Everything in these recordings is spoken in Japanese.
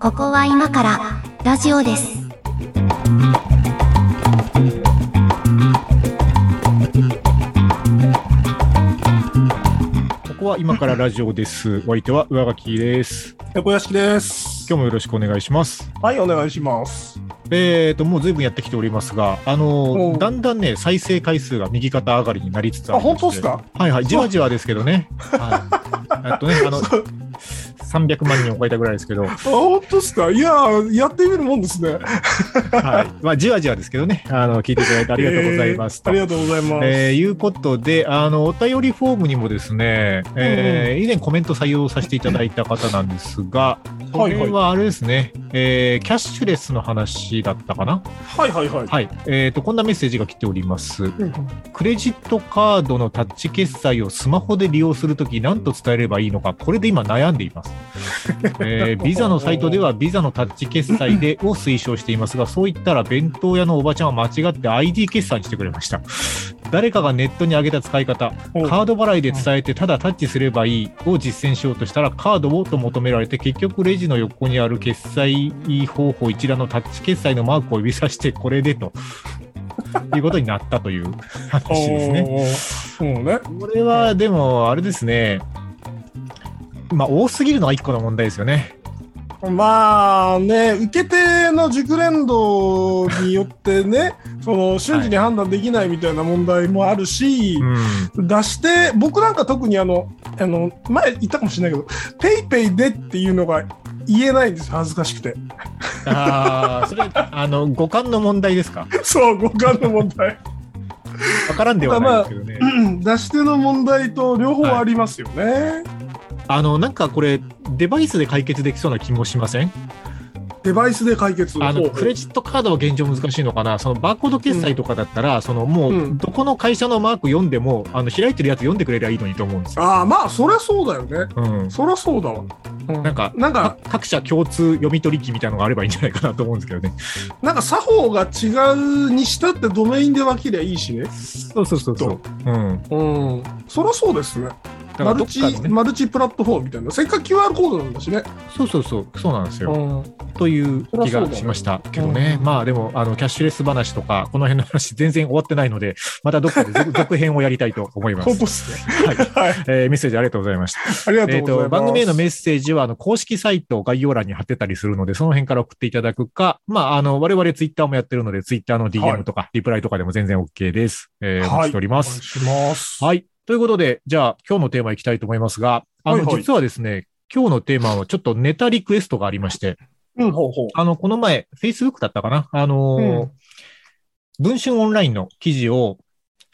ここは今からラジオです。ここは今からラジオです。お相手は上書きです。猫屋敷です。今日もよろしくお願いします。はい、お願いします。えーと、もう随分やってきておりますが、あのおうだんだんね、再生回数が右肩上がりになりつつああ、りまして本当ですか？はいはい、じわじわですけどね。はい。あとね、あの、300万人を超えたぐらいですけど、は あ、本当ですか？いやー、やってみるもんですね。い。まあ、じわじわですけどね、あの、聞いていただいてありがとうございますと。えーありがとうございます。えーいうことで、あの、お便りフォームにもですね、えー以前コメント採用させていただいた方なんですが、これはあれですね、えーキャッシュレスの話だったかな？はいはいはい。はい。えっ、と、こんなメッセージが来ております。うんクレジットカードのタッチ決済をスマホで利用するとき、何と伝えればいいのか、これで今悩んでいます。えービザのサイトではビザのタッチ決済で を推奨していますが、そう言ったら弁当屋のおばちゃんは間違って ID 決済にしてくれました。誰かがネットに上げた使い方、おカード払いで伝えてただタッチすればいいを実践しようとしたらカードをと求められて結局レジの横にある決済方法一覧のタッチ決済のマークを指さしてこれでと いうことになったという話ですね。ね。これはでもあれですね。まあ多すぎるのが一個の問題ですよね。まあね、受け手の熟練度によってね、その瞬時に判断できないみたいな問題もあるし、うん。出して、僕なんか特にあの、あの、前言ったかもしれないけど、ペイペイでっていうのが言えないんです、恥ずかしくて。ああ、それ、あの、五感の問題ですか？そう、五感の問題。わからんではないですけどね。うん出し手の問題と両方ありますよね。あの、なんかこれ、デバイスで解決できそうな気もしません？デバイスで解決あのクレジットカードは現状難しいのかな、そのバーコード決済とかだったら、そのもううんどこの会社のマーク読んでも、あの開いてるやつ読んでくれりゃいいのにと思うんですよ。ああ、まあ、そりゃそうだよね。うん、そりゃそうだわ。うなんかなんか、各社共通読み取り機みたいなのがあればいいんじゃないかなと思うんですけどね。なんか作法が違うにしたってドメインで分けりゃいいしね。そうそうそうそう。うん、うん。そりゃそうですね。マルチ、マルチプラットフォームみたいな。せっかく QR コードなんだしね。そうそうそう、そうなんですよ。うん。という気がしましたけどね。まあでも、あの、キャッシュレス話とか、この辺の話全然終わってないので、またどっかで続 続編をやりたいと思います。はい。はい。えーメッセージありがとうございました。ありがとえっと、うございます。番組へのメッセージは、あの、公式サイト概要欄に貼ってたりするので、その辺から送っていただくか、まあ、あの、我々ツイッターもやってるので、ツイッターのは DM いとか、リプライとかでも全然 OK です。えー、お待ちしております。お願いします。はい。ということで、じゃあ、今日のテーマいきたいと思いますが、あの、はいはい。実はですね、今日のテーマはちょっとネタリクエストがありまして、うん、ほうほう。あの、この前、Facebook だったかな？あのーうん文春オンラインの記事を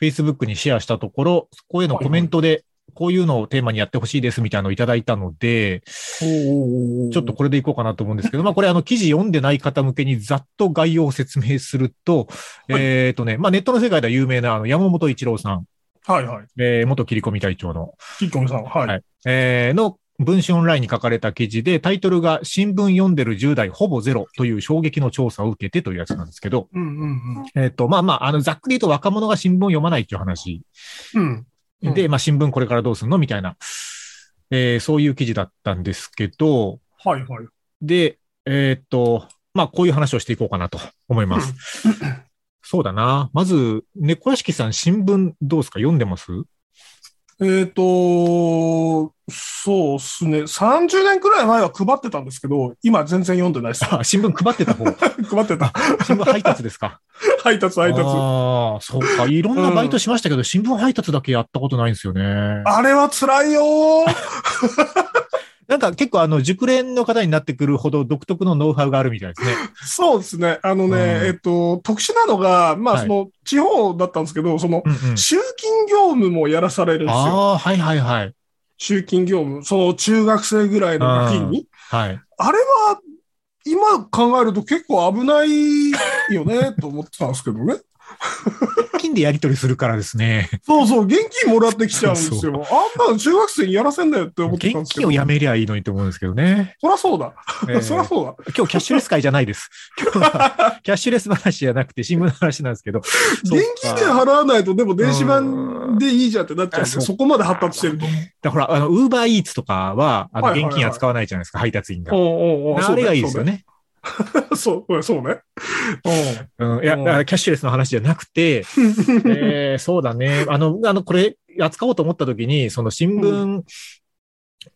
Facebook にシェアしたところ、そこへのコメントで、こういうのをテーマにやってほしいですみたいなのをいただいたので、ちょっとこれでいこうかなと思うんですけど、まあこれあの記事読んでない方向けにざっと概要を説明すると、はい。えっ、とね、まあネットの世界では有名なあの山本一郎さん、はいはい。えー元切り込み隊長の、キッコミさん、はい。はいえーの文春オンラインに書かれた記事で、タイトルが新聞読んでる10代ほぼゼロという衝撃の調査を受けてというやつなんですけど、うんうんえっ、と、まあまあ、あの、ざっくり言うと若者が新聞を読まないっていう話うん。うん。うんで、まあ新聞これからどうすんのみたいな、えーそういう記事だったんですけど、はいはい。で、えっ、と、まあこういう話をしていこうかなと思います。そうだな。まず、猫屋敷さん、新聞どうですか？読んでます？えっ、と、そうですね。30年くらい前は配ってたんですけど、今全然読んでないです。あ、新聞配ってた方。配ってた。新聞配達ですか？配達配達。ああ、そうか。いろんなバイトしましたけど、新聞配達だけやったことないんですよね。あれは辛いよー。なんか結構あの、熟練の方になってくるほど独特のノウハウがあるみたいですね。そうですね。あのね、うんえっと、特殊なのが、まあ、はいその、地方だったんですけど、その、うんうん。集金業務もやらされるんですよ。ああ、はいはいはい。集金業務。その、中学生ぐらいのガキに。はい。あれは、今考えると結構危ないよね、と思ってたんですけどね。現金でやり取りするからですね。そうそう、現金もらってきちゃうんですそうよ。あんなの中学生にやらせんだよって思ってたんですけど。現金をやめりゃいいのにと思うんですけどね。そらそうだ。えーそらそうだ。今日キャッシュレス会じゃないです。今日はキャッシュレス話じゃなくて新聞の話なんですけど。現金で払わないと、でも電子版でいいじゃんってなっちゃうんで、うんそこまで発達してると。だからほら、あの、ウーバーイーツとかは、あの、現金扱わないじゃないですか、配達員が。あれがいいですよ。ね。そうね。そうね。うん、いや、キャッシュレスの話じゃなくて、えーそうだね。あの、あの、これ、扱おうと思った時に、その新聞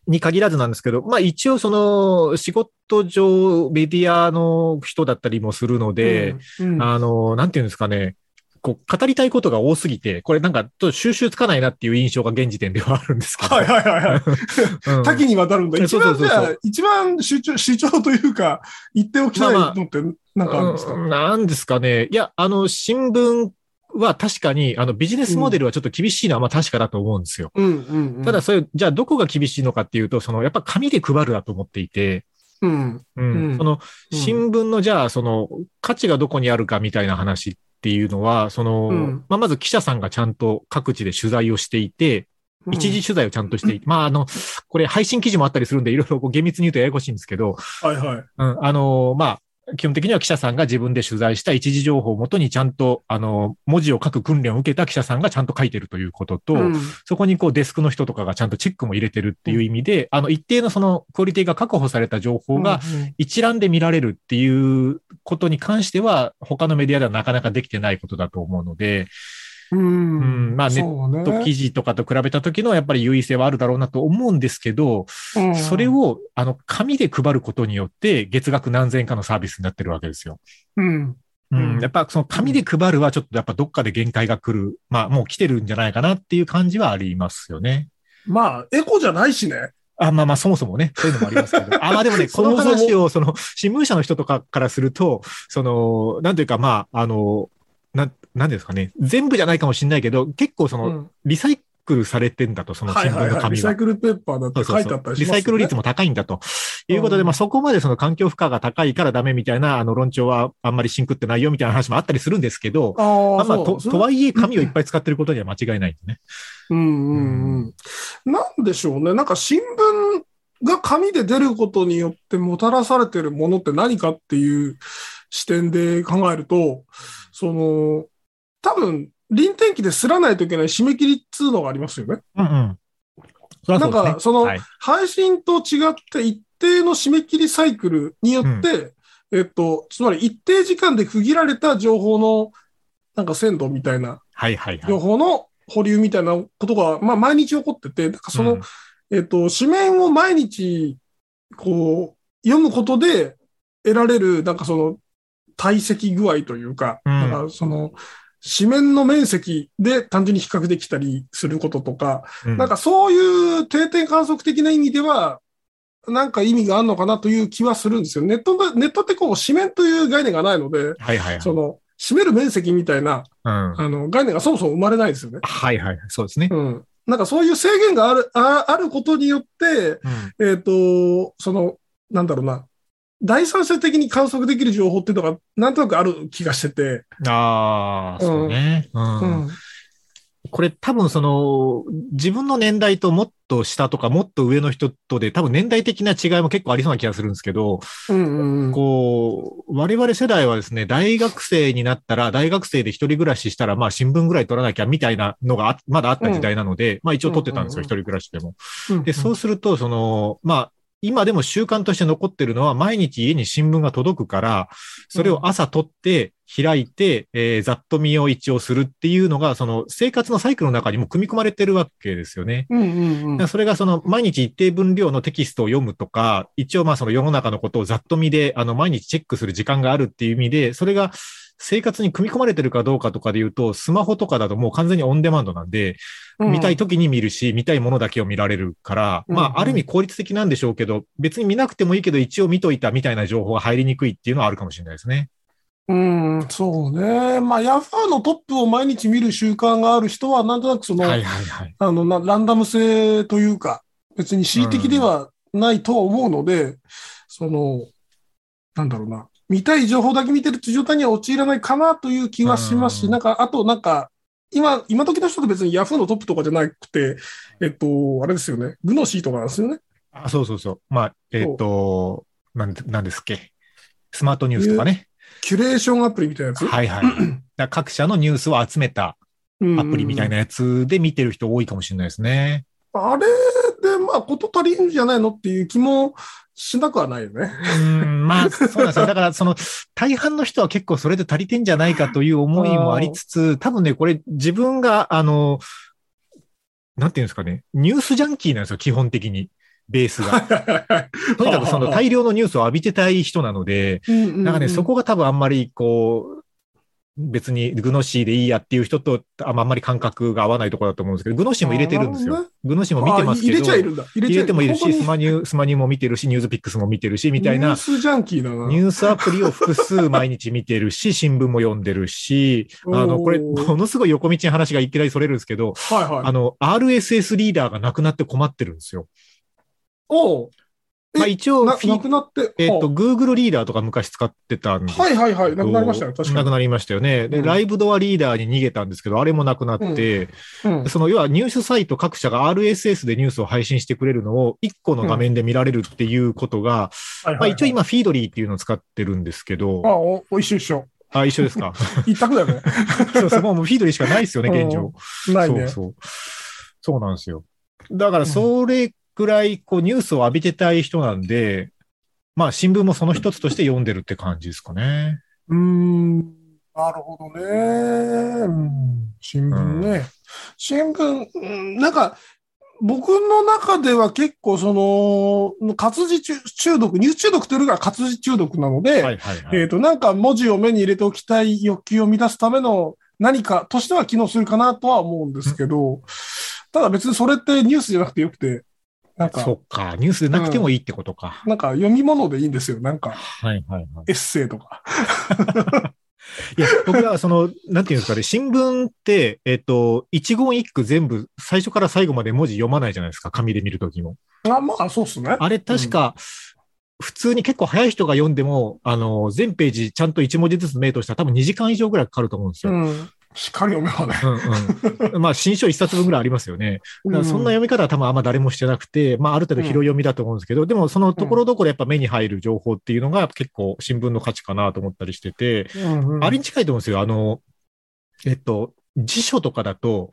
に限らずなんですけど、まあ一応その、仕事上、メディアの人だったりもするので、うん、うんあの、なんていうんですかね。こう、語りたいことが多すぎて、これなんか、ちょっと収集つかないなっていう印象が現時点ではあるんですけど。はいはいはいはい。うん多岐にわたるんだ。一番じゃあ、一番主張、主張というか、言っておきたいのって、なんかあるんですか、うんなんですかね。いや、あの、新聞は確かに、あの、ビジネスモデルはちょっと厳しいのはまあ確かだと思うんですよ。うんうんうん。ただ、それ、じゃあどこが厳しいのかっていうと、その、やっぱ紙で配るだと思っていて、うん。うんうんその、うん新聞の、じゃあ、その、価値がどこにあるかみたいな話っていうのは、その、うん。まあ、まず記者さんがちゃんと各地で取材をしていて、一時取材をちゃんとしていて、まあ、あの、これ配信記事もあったりするんで、いろいろこう厳密に言うとややこしいんですけど、はいはい。うん、あの、まあ、基本的には記者さんが自分で取材した一時情報をもとにちゃんと、あの、文字を書く訓練を受けた記者さんがちゃんと書いてるということと、うん。そこにこうデスクの人とかがちゃんとチェックも入れてるっていう意味で、あの、一定のそのクオリティが確保された情報が一覧で見られるっていうことに関しては、他のメディアではなかなかできてないことだと思うので、うん。うんまあネそうねと記事とかと比べた時のやっぱり優位性はあるだろうなと思うんですけど、うんそれを、あの、紙で配ることによって、月額何千円かのサービスになってるわけですよ。うん。ううんん。やっぱその紙で配るはちょっとやっぱどっかで限界が来る。まあもう来てるんじゃないかなっていう感じはありますよね。まあ、エコじゃないしね。あ、まあまあそもそもね、そういうのもありますけど。あ、まあでもね、この話を、その、新聞社の人とかからすると、その、なんというかまあ、あの、なん、なんですかね、全部じゃないかもしれないけど、結構その、うんリサイクルされてんだと、その新聞はいはいはい。リの紙がサイ。クルペーパーだって書いてあったりしますよねリサイクル率も高いんだということで、うんまあそこまでその環境負荷が高いからダメみたいな、あの論調はあんまりシンクってないよみたいな話もあったりするんですけど、あまあ、と、とはいえ紙をいっぱい使ってることには間違いないんでね。うんうんうん。なんでしょうね。なんか新聞が紙で出ることによってもたらされてるものって何かっていう視点で考えると、その、多分、臨転機ですらないといけない締め切りっつうのがありますよね。うんうん。ねなんかそのはい配信と違って一定の締め切りサイクルによって、えっと、つまり一定時間で区切られた情報の、なんか鮮度みたいな、はいはいはい。情報の保留みたいなことが、まあ毎日起こってて、なんかその、うんえっと、紙面を毎日、こう、読むことで得られる、なんかその、堆積具合というか、うんなんかその、紙面の面積で単純に比較できたりすることとか、うんなんかそういう定点観測的な意味では、なんか意味があるのかなという気はするんですよ。ネットで、ネットってこう、紙面という概念がないので、はいはいはい。その、占める面積みたいな、うん。はあの、概念がそもそも生まれないですよね。いはいはい。そうですね。うん。なんかそういう制限がある、ああることによって、うんえっ、と、その、なんだろうな、第三者的に観測できる情報っていうのが、なんとなくある気がしてて、ああ、そうね。う。うんん。これ多分その、自分の年代ともっと下とかもっと上の人とで多分年代的な違いも結構ありそうな気がするんですけど、うんうんうん。こう、我々世代はですね、大学生になったら、大学生で一人暮らししたら、まあ新聞ぐらい取らなきゃみたいなのがあまだあった時代なので、まあ一応取ってたんですよ、うん一人暮らしでも。うんで、そうすると、その、まあ、今でも習慣として残ってるのは、毎日家に新聞が届くから、それを朝取って、開いて、えーざっと見を一応するっていうのが、その生活のサイクルの中にも組み込まれてるわけですよね。うんうんうんそれがその毎日一定分量のテキストを読むとか、一応まあその世の中のことをざっと見で、あの毎日チェックする時間があるっていう意味で、それが生活に組み込まれてるかどうかとかで言うと、スマホとかだともう完全にオンデマンドなんで、うん見たい時に見るし、見たいものだけを見られるから、うんまあある意味効率的なんでしょうけど、別に見なくてもいいけど一応見といたみたいな情報が入りにくいっていうのはあるかもしれないですね。うん、そうね。まあ、ヤフーのトップを毎日見る習慣がある人は、なんとなくその、はいはいはい。あのな、ランダム性というか、別に恣意的ではないとは思うので、その、なんだろうな。見たい情報だけ見てるっていう状態には陥らないかなという気はしますし、うんなんか、あとなんか、今、今時の人って別にヤフーのトップとかじゃなくて、えっと、あれですよね。グノシーとかなんですよね。あそうそうそう。まあ、えっ、と、なん、なんですっけ。スマートニュースとかね。キュレーションアプリみたいなやつ？はいはい。だ各社のニュースを集めたうんアプリみたいなやつで見てる人多いかもしれないですね。あれで、まあ、こと足りるんじゃないのっていう気もしなくはないよね。うん、まあ、そうなんですよ。だから、その、大半の人は結構それで足りてんじゃないかという思いもありつつ、多分ね、これ自分が、あの、なんていうんですかね、ニュースジャンキーなんですよ、基本的に。ベースが。とにかくその大量のニュースを浴びてたい人なので、なんかね、そこが多分あんまりこう、別にグノシーでいいやっていう人とあんまり感覚が合わないところだと思うんですけど、グノシーも入れてるんですよあーなるほ。グノシーも見てますけど、あ入れちゃいるんだ。入れ入ちゃれてもいるし、スママニュー、スマニューも見てるし、ニュースピックスも見てるし、みたいなニュー、スジャンキーだな。ニュースアプリを複数毎日見てるし、新聞も読んでるし、あの、これ、ものすごい横道に話がいきなりそれるんですけど、はいはい。あの、RSS リーダーがなくなって困ってるんですよ。おまあ一応、ななくなって。えっ、と、は Google リーダーとか昔使ってたんですあはいはいはい。なくなりましたよ。確かに。なくなりましたよね。で、うんライブドアリーダーに逃げたんですけど、あれもなくなって、うんその、要はニュースサイト各社が RSS でニュースを配信してくれるのを1個の画面で見られるっていうことが、まあ一応今、フィードリーっていうのを使ってるんですけどあ、、お、お一緒一緒。あ、一緒ですか？一択だよね。そ うそう、もうフィードリーしかないですよね、現状。ないね。そうそう。そうなんですよ。だから、それくらい、こう、ニュースを浴びてたい人なんで、まあ、新聞もその一つとして読んでるって感じですかね。うーん。なるほどね。うん新聞ね。新聞、うんなんか、僕の中では結構その、活字中中毒、ニュース中毒というよりは活字中毒なので、はいはいはい。えっと、なんか文字を目に入れておきたい欲求を満たすための何かとしては機能するかなとは思うんですけど、ただ別にそれってニュースじゃなくてよくて、なんかそ、っか、ニュースでなくてもいいってことか。なんか読み物でいいんですよ。なんか、はいはいはい。エッセイとか。いや、僕はその、なんていうんですかね、新聞って、えっと、一言一句全部、最初から最後まで文字読まないじゃないですか、紙で見るときも。あ、まあ、そうっすね。あれ確か、普通に結構早い人が読んでも、あの、全ページちゃんと1文字ずつ目としたら多分2時間以上ぐらいかかると思うんですよ。うん。しっかり読めばね。うんうん。まあ、新書一冊分ぐらいありますよね。そんな読み方は多分あんま誰もしてなくて、まあ、ある程度広読みだと思うんですけど、でもそのところどころやっぱ目に入る情報っていうのが結構新聞の価値かなと思ったりしてて、うんうんあれに近いと思うんですよ。あの、えっと、辞書とかだと、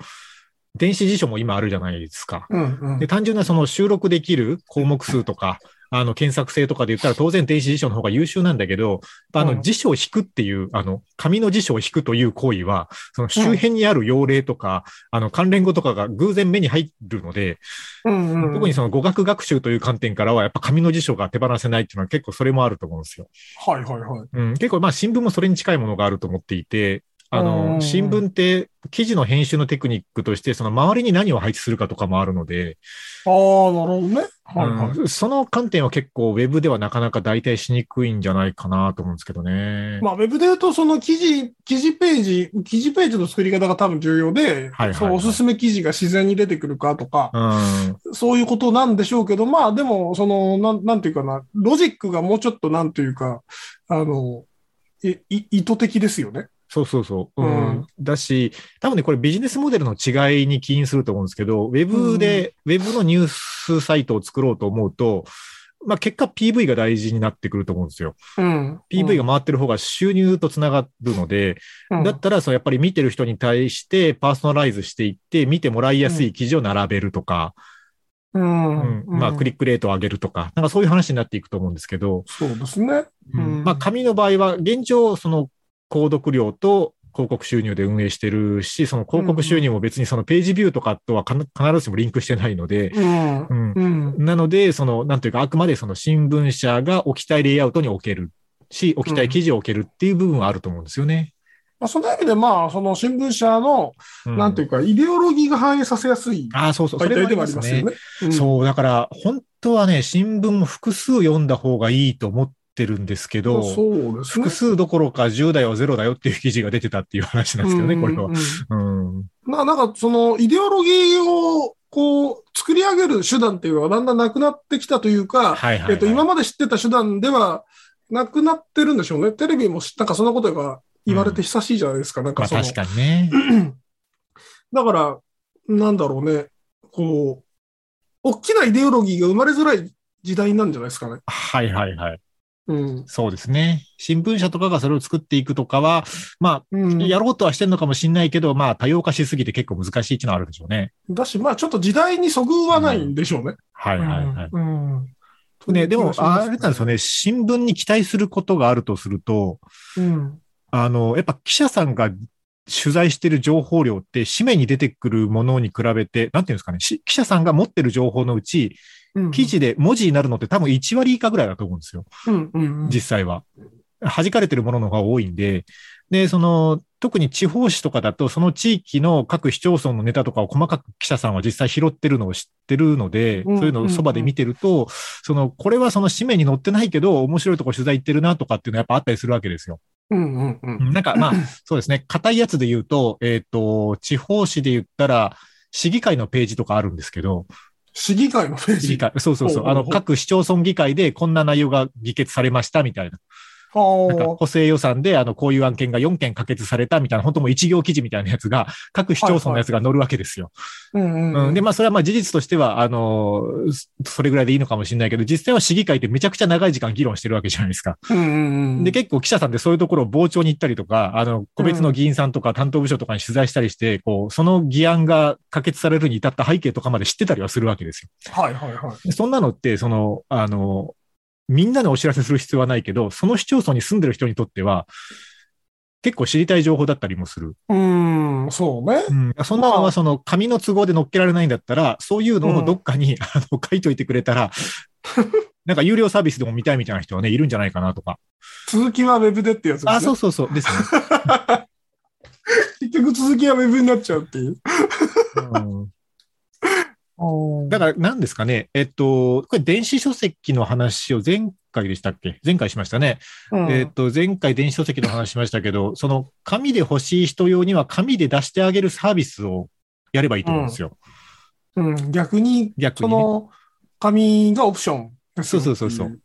電子辞書も今あるじゃないですか。うんうんで、単純なその収録できる項目数とか、あの、検索性とかで言ったら当然電子辞書の方が優秀なんだけど、あの、うん辞書を引くっていう、あの、紙の辞書を引くという行為は、その周辺にある用例とか、あの、関連語とかが偶然目に入るので、うんうん特にその語学学習という観点からは、やっぱ紙の辞書が手放せないっていうのは結構それもあると思うんですよ。はいはいはい。うん、結構まあ新聞もそれに近いものがあると思っていて、あうんの、新聞って記事の編集のテクニックとして、その周りに何を配置するかとかもあるので、ああ、なるほどね。はいはい。うんその観点は結構ウェブではなかなか代替しにくいんじゃないかなと思うんですけどね。まあ、ウェブで言うと、その記事、記事ページ、記事ページの作り方が多分重要で、はいはいはいそうおすすめ記事が自然に出てくるかとか、うん。そういうことなんでしょうけど、まあでも、その、なん、なんていうかな、ロジックがもうちょっとなんていうか、あの、いい意図的ですよね。そうそうそう。ううんん。だし、多分ね、これビジネスモデルの違いに起因すると思うんですけど、ウェブで、ウェブのニュースサイトを作ろうと思うと、まあ結果 PV が大事になってくると思うんですよ。うん。PV が回ってる方が収入とつながるので、うん、だったら、そのやっぱり見てる人に対してパーソナライズしていって、見てもらいやすい記事を並べるとか、うん。うんまあクリックレートを上げるとか、なんかそういう話になっていくと思うんですけど、そうですね。うんうんまあ紙の場合は現状、その購読料と広告収入で運営してるし、その広告収入も別にそのページビューとかとは必ずしもリンクしてないので、うん。うんうん。なので、その、なんというか、あくまでその新聞社が置きたいレイアウトに置けるし、置きたい記事を置けるっていう部分はあると思うんですよね。まあ、その意味で、まあ、その新聞社の、うんなんていうか、イデオロギーが反映させやすいああ、そうそう、そ媒体でれもありますねはありますよ。ね。うんそう、だから、本当はね、新聞も複数読んだ方がいいと思ってるんですけど、ね複。数どころか10代はゼロだよっていう記事が出てたっていう話なんですけどね、これはうん。まあ、なんか、その、イデオロギーを、こう、作り上げる手段っていうのはだんだんなくなってきたというか、はいはいはいえっと、今まで知ってた手段では、なくなってるんでしょうね。テレビもしなんかそんなことが言われて久しいじゃないですか。なんかその、まあ確かにね。だから、なんだろうね。こう、大きなイデオロギーが生まれづらい時代なんじゃないですかね。はいはいはい。うん。そうですね。新聞社とかがそれを作っていくとかは、まうんあ、やろうとはしてんのかもしれないけど、まあ、多様化しすぎて結構難しいっていうのはあるでしょうね。だし、まあちょっと時代にそぐわないんでしょうね。はいはいはい。うん。うんね、でも、あれなんですよね。ね、新聞に期待することがあるとすると、うん。あの、やっぱ記者さんが取材してる情報量って、紙面に出てくるものに比べて、なんていうんですかね、し記者さんが持ってる情報のうち、うん記事で文字になるのって多分1割以下ぐらいだと思うんですよ。うんうんうん。実際は。弾かれてるものの方が多いんで、で、その、特に地方紙とかだと、その地域の各市町村のネタとかを細かく記者さんは実際拾ってるのを知ってるので、うんそういうのをそばで見てると、その、これはその紙面に載ってないけど、面白いとこ取材行ってるなとかっていうのはやっぱあったりするわけですよ。うんうんうん。なんかまあ、そうですね。硬いやつで言うと、えっ、と、地方紙で言ったら、市議会のページとかあるんですけど、市議会のページ。市議会、そうそうそう、あの、各市町村議会でこんな内容が議決されましたみたいな。なんかは補正予算で、あの、こういう案件が4件可決されたみたいな、本当もう一行記事みたいなやつが、各市町村のやつが載るわけですよ。で、まあ、それはまあ事実としては、あの、それぐらいでいいのかもしれないけど、実際は市議会ってめちゃくちゃ長い時間議論してるわけじゃないですか。で、結構記者さんってそういうところを傍聴に行ったりとか、あの、個別の議員さんとか担当部署とかに取材したりして、こう、その議案が可決されるに至った背景とかまで知ってたりはするわけですよ。はいはいはい。でそんなのって、その、あの、みんなにお知らせする必要はないけど、その市町村に住んでる人にとっては、結構知りたい情報だったりもする。うん、そうね。うん。そんなのはその紙の都合で載っけられないんだったら、そういうのをどっかに、あの書いといてくれたら、なんか有料サービスでも見たいみたいな人はね、いるんじゃないかなとか。続きはウェブでってやつですね。あ、そうそうそう。ですね。結局続きはウェブになっちゃうっていう。うんだから何ですかね。えっと、これ電子書籍の話を前回でしたっけ？前回しましたね。ら、えっと、前回電子書籍の話しましたけど、その紙で欲しい人用には紙で出してあげるサービスをやればいいと思うんですよ。うん、逆に、逆にね。その、紙がオプションそうそうそうそう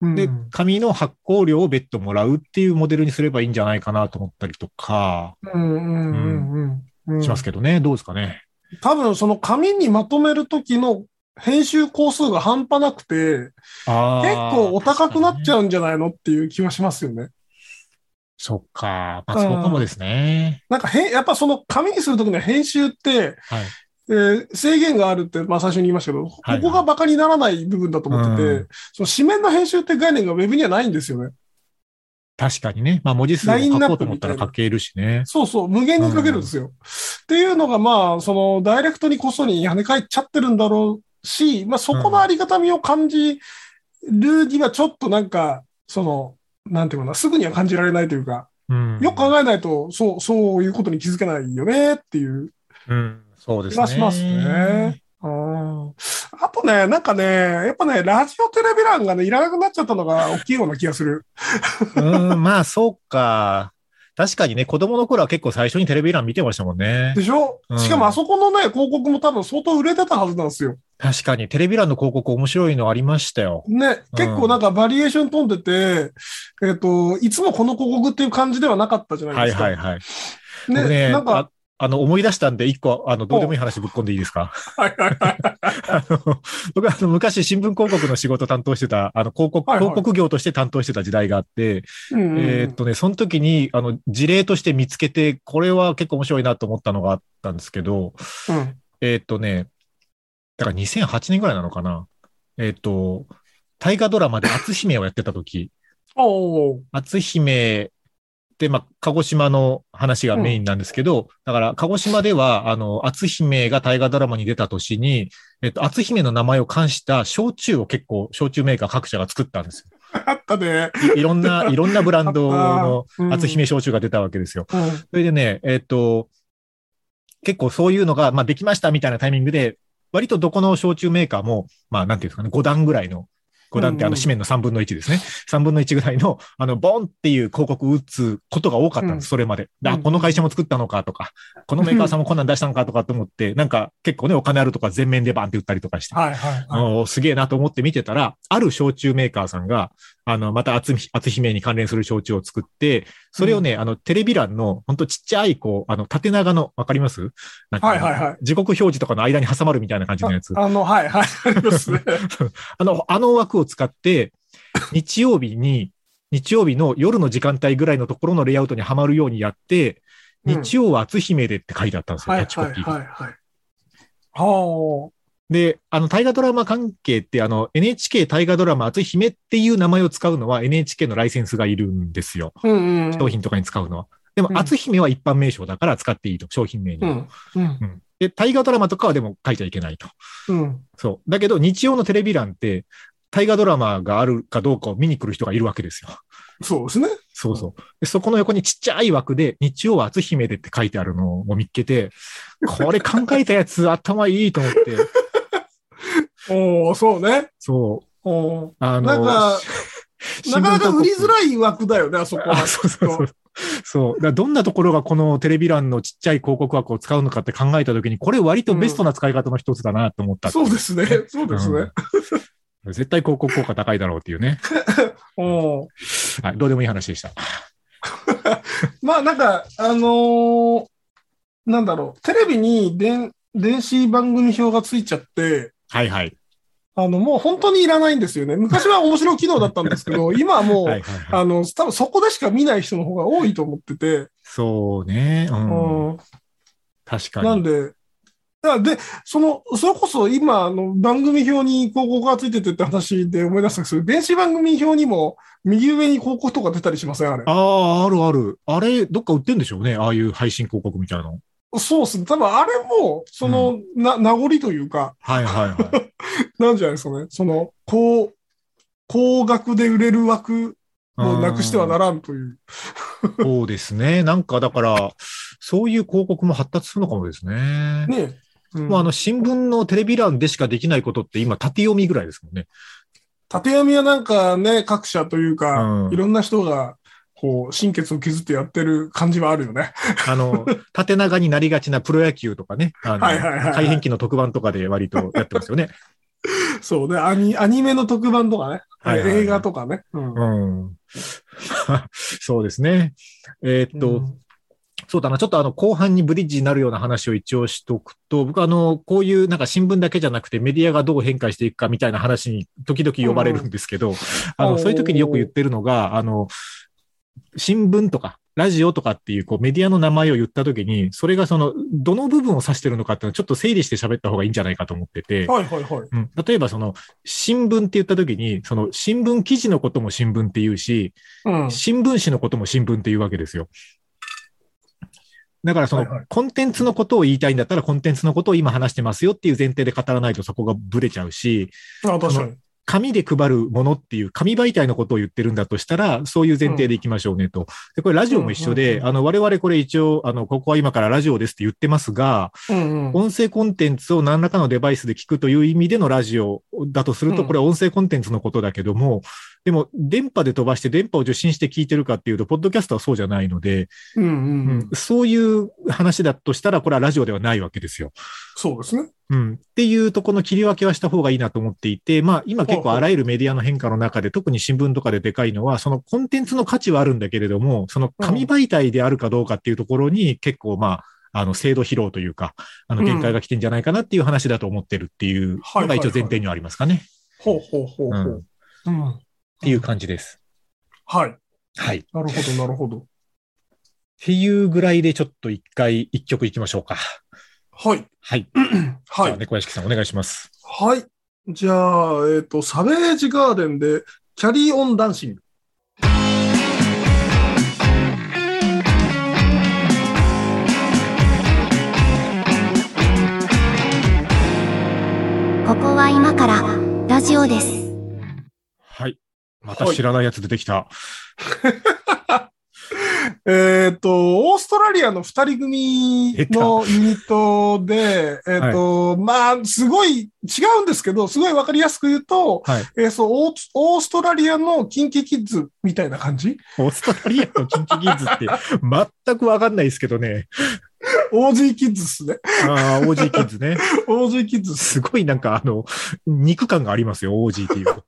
うん。で、紙の発行料を別途もらうっていうモデルにすればいいんじゃないかなと思ったりとかうんうんうんうんうん。しますけどね。どうですかね。多分その紙にまとめるときの編集工数が半端なくて、あ結構お高くなっちゃう。うんじゃないのっていう気はしますよね。そっか。まあ、そうかもですね。なんかへん、やっぱその紙にするときの編集って、はい。えー制限があるって、まあ最初に言いましたけど、こはいこがバカにならない部分だと思ってて、うんその紙面の編集って概念がウェブにはないんですよね。確かにね。まあ、文字数を書こうと思ったら書けるしね。そうそう、無限に書けるんですよ。っていうのが、まあ、その、ダイレクトにこそに跳ね返っちゃってるんだろうし、まあ、そこのありがたみを感じるには、ちょっとなんか、その、なんていうかな、すぐには感じられないというか、うん。よく考えないと、そう、そういうことに気づけないよねっていううん。そうです気がしますね。うんあとね、なんかね、やっぱね、ラジオテレビ欄がね、いらなくなっちゃったのが大きいような気がする。うん、まあ、そうか。確かにね、子供の頃は結構最初にテレビ欄見てましたもんねで。しょ、うんしかもあそこのね、広告も多分相当売れてたはずなんですよ。確かに、テレビ欄の広告面白いのありましたよ。ね、結構なんかバリエーション飛んでて、えっ、と、いつもこの広告っていう感じではなかったじゃなはいいですか。はいはい。ね、僕ね、なんか、ああの、思い出したんで、一個、あの、どうでもいい話ぶっ込んでいいですか？はいはいはい。あの、僕あの、昔新聞広告の仕事担当してた、あの、広告、はいはい。広告業として担当してた時代があって、うんうんえーっとね、その時に、あの、事例として見つけて、これは結構面白いなと思ったのがあったんですけど、うん。えーっとね、だから2008年ぐらいなのかな。えーっと、大河ドラマで篤姫をやってた時、篤姫って、まあ、鹿児島の話がメインなんですけど、だから、鹿児島では、あの、篤姫が大河ドラマに出た年に、えっと、篤姫の名前を冠した焼酎を結構、焼酎メーカー各社が作ったんです あったね。よ。いいろんな、いろんなブランドのうん篤姫焼酎が出たわけですよ。うんそれでね、えっと、結構そういうのが、まあ、できましたみたいなタイミングで、割とどこの焼酎メーカーも、まあ、なんていうんですかね、5段ぐらいの、5段ってあの紙面の3分の1ですね。3分の1ぐらいの、あの、ボンっていう広告を打つことが多かったんです、うんそれまで。であ、うんこの会社も作ったのかとか、このメーカーさんもこんなん出したのかとかと思って、なんか結構ね、お金あるとか全面でバンって売ったりとかして、はいはいはい。おーすげえなと思って見てたら、ある焼酎メーカーさんが、あの、また厚み、厚姫に関連する焼酎を作って、それをね、あの、テレビ欄の、ほんとちっちゃい、こう、あの、縦長の、わかります？なんかはいはいはい。時刻表示とかの間に挟まるみたいな感じのやつ。あの、はいはい。ありますね。あの、あの枠を使って、日曜日に、日曜日の夜の時間帯ぐらいのところのレイアウトにはまるようにやって、うん日曜は厚姫でって書いてあったんですよ、はいはいキャッチコピーはいはい。はで、あの、大河ドラマ関係って、あの、NHK 大河ドラマ厚姫っていう名前を使うのは NHK のライセンスがいるんですよ。あ。うんうん。商品とかに使うのは。でもう、ん厚姫は一般名称だから使っていいと、商品名には。うん。うん。うんで、大河ドラマとかはでも書いちゃいけないと。うん。そう。だけど、日曜のテレビ欄って、大河ドラマがあるかどうかを見に来る人がいるわけですよ。そうですね。そうそう。でそこの横にちっちゃい枠で、日曜は厚姫でって書いてあるのを見っけて、これ考えたやつ頭いいと思って、おおそうね。そう。おーあの、なんか なかなか売りづい。らい枠だよね、あそこは。あ、そうそうそう。そう。どんなところがこのテレビ欄のちっちゃい広告枠を使うのかって考えたときに、これ割とベストな使い方の一つだなと思ったっていそうですね。そうですね。うん絶対広告効果高いだろうっていうね。おーはい。どうでもいい話でした。まあなんか、あのーなんだろう、テレビに電電子番組表がついちゃって、はいはい。あの、もう本当にいらないんですよね。昔は面白い機能だったんですけど、今はもう、はいはいはい。あの、多分そこでしか見ない人の方が多いと思ってて、そうね。うん。うん確かに。なんで、で、その、それこそ今、あの、番組表に広告がついててって話で思い出したんですけど、電子番組表にも右上に広告とか出たりしません？あれ。ああ、あるある。あれ、どっか売ってんでしょうね。ああいう配信広告みたいなの。そうっすね。多分あれも、その、な、名残というか、はいはいはい。なんじゃないですかね。その、高、高額で売れる枠をなくしてはならんという。そうですね。なんかだから、そういう広告も発達するのかもですね。ねうんもうあの、新聞のテレビ欄でしかできないことって今、縦読みぐらいですもんね。縦読みはなんかね、各社というか、うんいろんな人が、こう、心血を削ってやってる感じはあるよね。あの、縦長になりがちなプロ野球とかね。あのはいはい改変期の特番とかで割とやってますよね。そうね、アニアニメの特番とかね、はいはいはい映画とかね。うんうん。そうですね。えーっと、うんそうだな、ちょっとあの、後半にブリッジになるような話を一応しとくと、僕あの、こういうなんか新聞だけじゃなくてメディアがどう変化していくかみたいな話に時々呼ばれるんですけど、あの、おーそういう時によく言ってるのが、あの、新聞とか、ラジオとかっていうこうメディアの名前を言った時に、それがその、どの部分を指してるのかっていうのをちょっと整理して喋った方がいいんじゃないかと思ってて、はいはいはい。うん、例えばその、新聞って言った時に、その、新聞記事のことも新聞って言うし、うん。新聞紙のことも新聞っていうわけですよ。だからそのコンテンツのことを言いたいんだったらコンテンツのことを今話してますよっていう前提で語らないとそこがブレちゃうし、あ、確かに。紙で配るものっていう紙媒体のことを言ってるんだとしたら、そういう前提でいきましょうねと。で、これラジオも一緒で、あの、我々これ一応、あの、ここは今からラジオですって言ってますが。音声コンテンツを何らかのデバイスで聞くという意味でのラジオだとすると、うんこれは音声コンテンツのことだけども、でも、電波で飛ばして電波を受信して聞いてるかっていうと、ポッドキャストはそうじゃないので、うんううんん。そういう話だとしたら、これはラジオではないわけですよ。そうですね。うん。っていうとこの切り分けはした方がいいなと思っていて、まあ今結構あらゆるメディアの変化の中で、特に新聞とかででかいのは、そのコンテンツの価値はあるんだけれども、その紙媒体であるかどうかっていうところに結構まあ、あの、制度疲労というか、あの、限界が来てんじゃないかなっていう話だと思ってるっていうのが一応前提にはありますかね。ほうほうほうほう。うん。っていう感じです。はい。はい。っなるほど、なるほど。ていうぐらいでちょっと一回一曲いきましょうか。はい。はい。は いじゃあ。猫屋敷さんお願いします。はい。じゃあ、えっ、と、サベージガーデンで、キャリーオンダンシング。ここは今からラジオです。はい。また知らないやつ出てきた。えっ、と、オーストラリアの二人組のユニットで、えっ、と、まあ、すごい違うんですけど、すごいわかりやすく言うと、はい。えーそうオース、オーストラリアのキンキキッズみたいな感じ？オーストラリアのキンキキッズって 全くわかんないですけどね。?OG キッズっすね。ああ、OG キッズね。OG キッズっす。すごいなんかあの、肉感がありますよ、OG っていうと。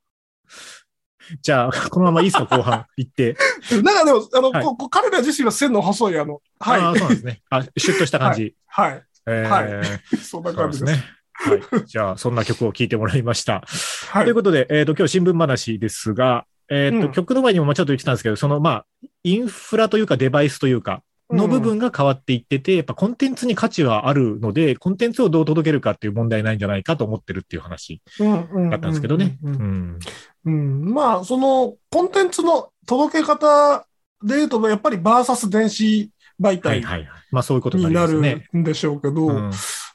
じゃあ、このままいいですか、後半行って。なんかでも、あの、はいここ彼ら自身は線の細い、あの、はい。ああ、そうですね。あ、シュッとした感じ。はい。えーはい そんな感じです。ね。はい。じゃあ、そんな曲を聴いてもらいました。はいという。ことで、えっ、と、今日新聞話ですが、えっ、と、うん曲の前にもまあちょっと言ってたんですけど、その、まあ、インフラというかデバイスというか、の部分が変わっていってて、やっぱコンテンツに価値はあるので、コンテンツをどう届けるかっていう問題ないんじゃないかと思ってるっていう話うんだったんですけどね。まあ、その、コンテンツの届け方で言うと、やっぱりバーサス電子媒はい体はいはい。まあそういうことになる。んでしょうけど、う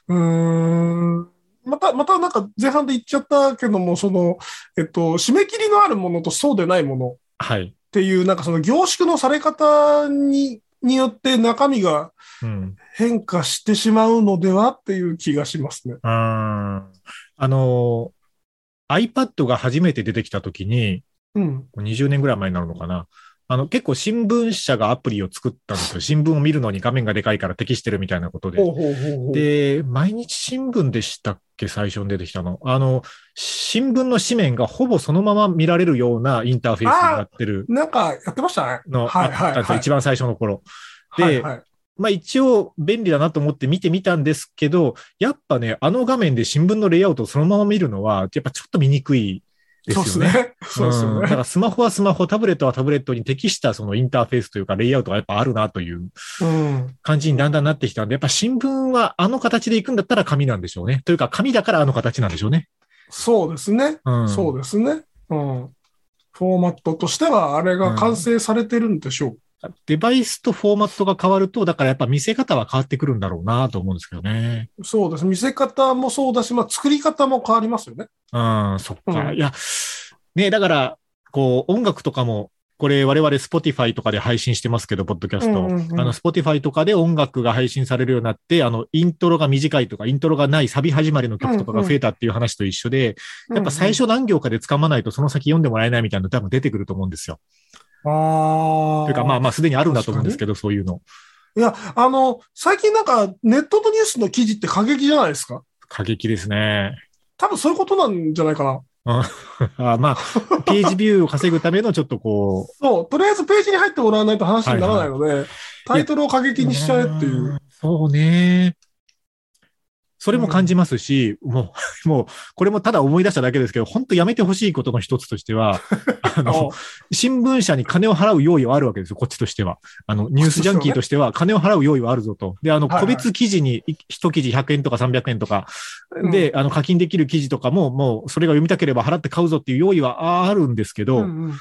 うんまた、またなんか前半で言っちゃったけども、その、えっと、締め切りのあるものとそうでないものっはい。ていう、なんかその凝縮のされ方に、によって中身がうん。変化してしまうのではっていう気がしますね。あーあの、iPad が初めて出てきたときに、うん。20年ぐらい前になるのかな。あの、結構新聞社がアプリを作ったんですよ。新聞を見るのに画面がでかいから適してるみたいなことで。ほうほうほうほう。で、毎日新聞でしたっけ？最初に出てきたの。あの、新聞の紙面がほぼそのまま見られるようなインターフェースになってるなんかやってましたね。の、はいはいはい。一番最初の頃。ではいはいまあ一応便利だなと思って見てみたんですけど、やっぱね、あの画面で新聞のレイアウトをそのまま見るのは、やっぱちょっと見にくいですよね。そうですね。そうですよね。んだからスマホはスマホ、タブレットはタブレットに適したそのインターフェースというかレイアウトがやっぱあるなといううん。感じにだんだんなってきたんで、やっぱ新聞はあの形で行くんだったら紙なんでしょうね。というか紙だからあの形なんでしょうね。そうですね。うん。そうですね。うん。フォーマットとしては、あれが完成されてるんでしょう。デバイスとフォーマットが変わると、だからやっぱ見せ方は変わってくるんだろうなと思うんですけどね。そうです。見せ方もそうだし、まあ、作り方も変わりますよね。うん、そっか。うんいや、ね、だから、こう、音楽とかも、これ我々 Spotify とかで配信してますけど、ポッドキャスト。うんうんうんあの、Spotify とかで音楽が配信されるようになって、あの、イントロが短いとか、イントロがないサビ始まりの曲とかが増えたっていう話と一緒で、やっぱ最初何行かで掴まないとその先読んでもらえないみたいなの多分出てくると思うんですよ。うん。ああ。というか、まあまあすでにあるんだと思うんですけど、そういうの。いや、あの、最近なんか、ネットのニュースの記事って過激じゃないですか？過激ですね。多分そういうことなんじゃないかな。あまあ、ページビューを稼ぐためのちょっとこう、そう、とりあえずページに入ってもらわないと話にならないので、タイトルを過激にしちゃえっていう。ん。そうね。それも感じますし、もう、もう、これもただ思い出しただけですけど、本当やめてほしいことの一つとしては、あの、新聞社に金を払う用意はあるわけですよ、こっちとしては。あの、ニュースジャンキーとしては金を払う用意はあるぞと。で、あの、個別記事にい一記事100円とか300円とか、で、あの、課金できる記事とかも、もう、それが読みたければ払って買うぞっていう用意はあるんですけど、うんうん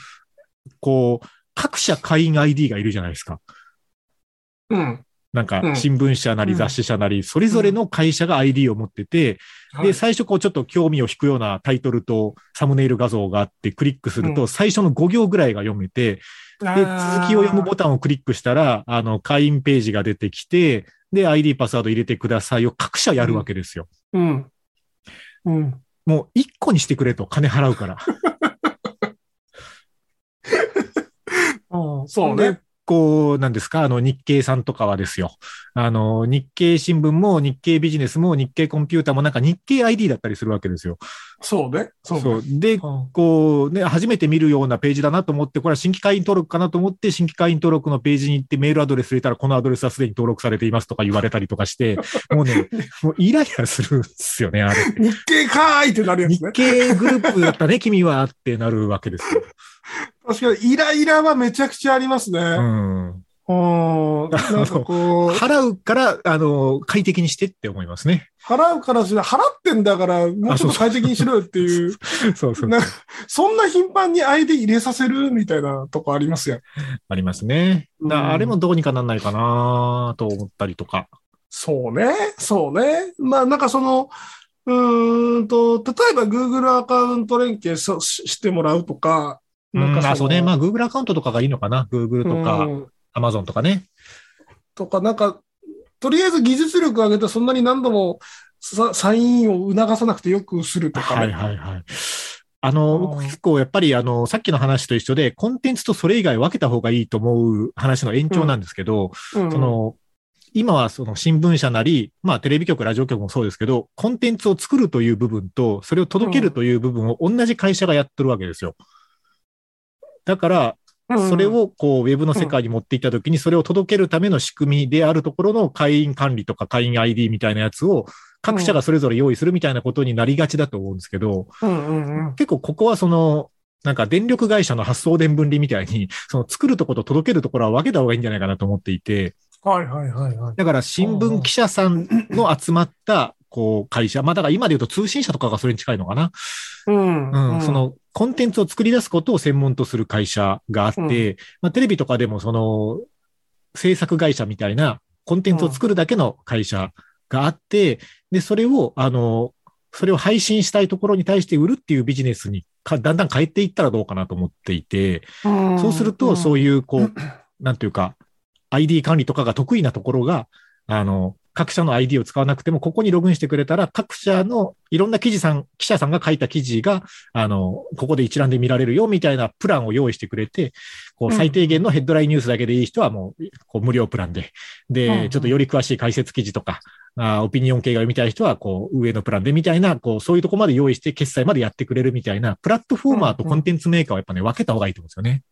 こう、各社会員 ID がいるじゃないですか。うん。なんかう、ん新聞社なりうん雑誌社なり、それぞれの会社が ID を持ってて、はいで、最初こうちょっと興味を引くようなタイトルとサムネイル画像があって、クリックすると、うん最初の5行ぐらいが読めて、で、続きを読むボタンをクリックしたら、あの、会員ページが出てきて、で、ID パスワード入れてくださいを各社やるわけですよ。うん。うん。もう1個にしてくれと、金払うから。そうねで。こう、なんですか、あの、日経さんとかはですよ。あの、日経新聞も日経ビジネスも日経コンピューターもなんか日経 ID だったりするわけですよ。そうね。そうね。そう。で、うんこうね、初めて見るようなページだなと思って、これは新規会員登録かなと思って、新規会員登録のページに行ってメールアドレス入れたら、このアドレスはすでに登録されていますとか言われたりとかして、もうね、もうイライラするんですよね、あれ。日経かーいってなるやつ日ね。経グループだったね、君はってなるわけですよ。確かに、イライラはめちゃくちゃありますね。うん。うん。なんかこう、払うから、あの、快適にしてって思いますね。払うからしら、払ってんだから、もうちょっと快適にしろよっていう、そうそう。なそんな頻繁に ID 入れさせるみたいなとこありますよ。ありますね。だうんあれもどうにかなんないかなと思ったりとか。そうね。そうね。まあ、なんかその、うーんと、例えば Google アカウント連携してもらうとか、うん、かあ、そうね。まあ、Google アカウントとかがいいのかな。Google とか、うん Amazon とかね。とか、なんか、とりあえず技術力を上げてそんなに何度もさサインを促さなくてよくするとかはいね。はいはい。あの、結構やっぱりあの、さっきの話と一緒で、コンテンツとそれ以外分けた方がいいと思う話の延長なんですけど、うんその、今はその新聞社なり、まあテレビ局、ラジオ局もそうですけど、コンテンツを作るという部分と、それを届けるという部分を同じ会社がやってるわけですよ。だから、うんそれ、をこう、ウェブの世界に持っていったときに、それを届けるための仕組みであるところの会員管理とか会員 ID みたいなやつを、各社がそれぞれ用意するみたいなことになりがちだと思うんですけど。結構ここはその、なんか電力会社の発送電分離みたいに、その作るところと届けるところは分けた方がいいんじゃないかなと思っていて、はいはいはいはい。だから新聞記者さんの集まった、こう、会社。まあだから今で言うと通信社とかがそれに近いのかな。うんうん。そ、の、コンテンツを作り出すことを専門とする会社があって、うん。まあテレビとかでもその、制作会社みたいなコンテンツを作るだけの会社があって、で、それを、あの、それを配信したいところに対して売るっていうビジネスにかだんだん変えていったらどうかなと思っていて、そうすると、そういいう、こう、なんていうか、ID 管理とかが得意なところが、あの、各社の ID を使わなくても、ここにログインしてくれたら、各社のいろんな記事さん、記者さんが書いた記事が、あの、ここで一覧で見られるよ、みたいなプランを用意してくれて、こう、うん最低限のヘッドラインニュースだけでいい人はもう、こう、無料プランで。うんで、ちょっとより詳しい解説記事とか、あーオピニオン系が読みたい人は、こう、上のプランでみたいな、こう、そういうとこまで用意して、決済までやってくれるみたいな、プラットフォーマーとコンテンツメーカーはやっぱね、分けた方がいいと思うんですよね。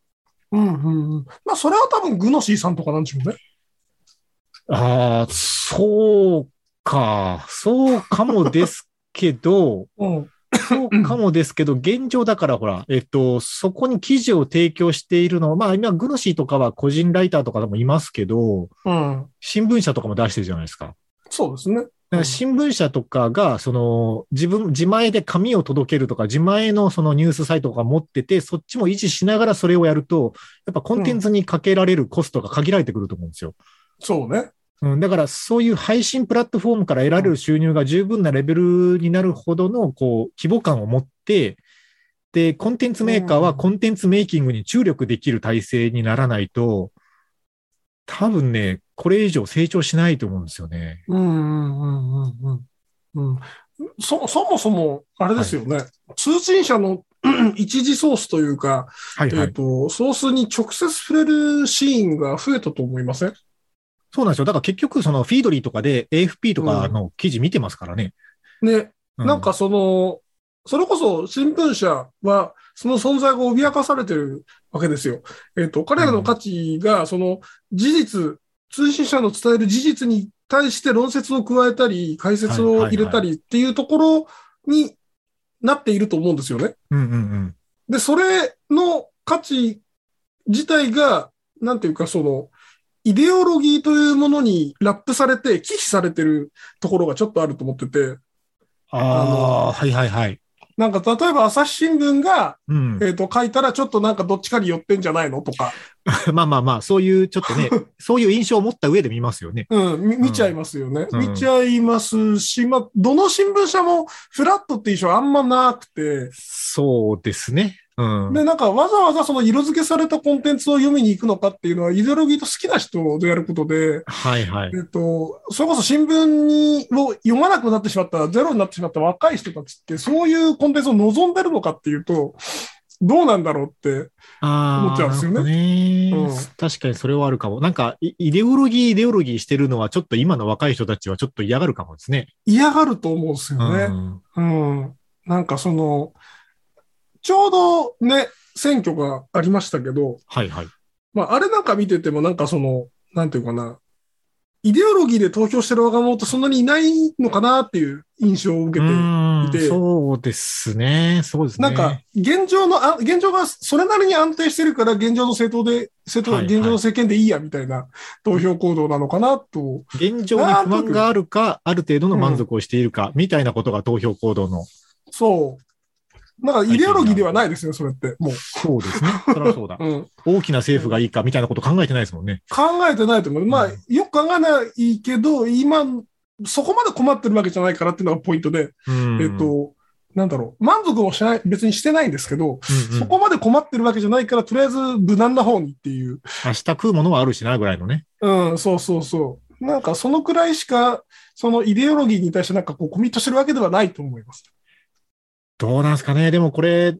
うんうんうん。まあ、それは多分、グノシーさんとかなんでしょうね。ああ、そうか。そうかもですけど、うん。そうかもですけど、現状だからほら、えっと、そこに記事を提供しているのは、まあ今、グノシーとかは個人ライターとかでもいますけど、うん。新聞社とかも出してるじゃないですか。そうですね。新聞社とかが、その、自分、自前で紙を届けるとか、自前のそのニュースサイトとか持ってて、そっちも維持しながらそれをやると、やっぱコンテンツにかけられるコストが限られてくると思うんですよ。そうね。うん、だから、そういう配信プラットフォームから得られる収入が十分なレベルになるほどの、こう、規模感を持って、で、コンテンツメーカーはうんコンテンツメイキングに注力できる体制にならないと、多分ね、これ以上成長しないと思うんですよね。うんうんうんうん。そ、そもそも、あれですよね。通信社のう ん一時ソースというか、はいはい。えっと、ソースに直接触れるシーンが増えたと思いません？そうなんですよ。だから結局、そのフィードリーとかで AFP とかの記事見てますからね。ね、うなんか、その、それこそ新聞社は、その存在が脅かされてるわけですよ。えっ、と、彼らの価値が、その事実、通信社の伝える事実に対して論説を加えたり、解説を入れたりっていうところになっていると思うんですよね。で、それの価値自体が、なんていうか、その、イデオロギーというものにラップされて、忌避されてるところがちょっとあると思ってて、ああ、はいはいはい。なんか、例えば朝日新聞が、うん。えっ、と、書いたら、ちょっとなんかどっちかに寄ってんじゃないのとか、まあまあまあ、そういうちょっとね、そういう印象を持った上で見ますよね。うん、み見ちゃいますよね。うん見ちゃいますし、まあ、どの新聞社もフラットって印象あんまなくて、そうですね。うん。で、なんかわざわざその色付けされたコンテンツを読みに行くのかっていうのは、イデオロギーと好きな人でやることで、はいはい。えっと、それこそ新聞にを読まなくなってしまった、ゼロになってしまった若い人たちって、そういうコンテンツを望んでるのかっていうと、どうなんだろうって。ああ、思っちゃうんですよねねうん確かにそれはあるかも。なんか、イイデオロギー、イデオロギーしてるのは、ちょっと今の若い人たちはちょっと嫌がるかもですね。嫌がると思うんですよね。うんうん。なんかその、ちょうどね、選挙がありましたけど、はいはい。まあ、あれなんか見ててもなんかその、なんていうかな、イデオロギーで投票してる若者ってそんなにいないのかなっていう印象を受けて、うんいてそうですね。そうですね。なんか、現状の、あ現状がそれなりに安定してるから、現状の政党で、政党、はいはい現状の政権でいいや、みたいな投票行動なのかなと。現状に不満があるか、ある程度の満足をしているか、みたいなことが投票行動の。そう。なんか、イデオロギーではないですね、それって。もう。そうですね。そりゃそうだ。うん。大きな政府がいいか、みたいなこと考えてないですもんね。考えてないと思う。まあうん、よく考えないけど、今、そこまで困ってるわけじゃないからっていうのがポイントで、うんえっ、と、なんだろう、満足もしない、別にしてないんですけど、うんうんそこまで困ってるわけじゃないから、とりあえず無難な方にっていう。明日食うものはあるしな、ぐらいのね。うん、そうそうそう。なんか、そのくらいしか、そのイデオロギーに対してなんかこうコミットしてるわけではないと思います。どうなんですかね。でもこれ、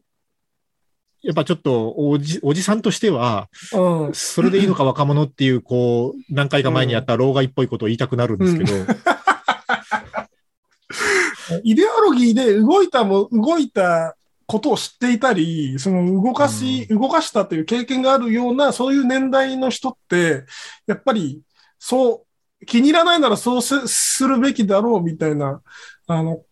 やっぱちょっとおじ、おじさんとしては、うん。それでいいのか若者っていう、こう、何回か前にやった老害っぽいことを言いたくなるんですけど、イデオロギーで動いたも、動いたことを知っていたり、その動かし、動かしたという経験があるような、そういう年代の人って、やっぱり、そう、気に入らないならそうすするべきだろうみたいな、あの、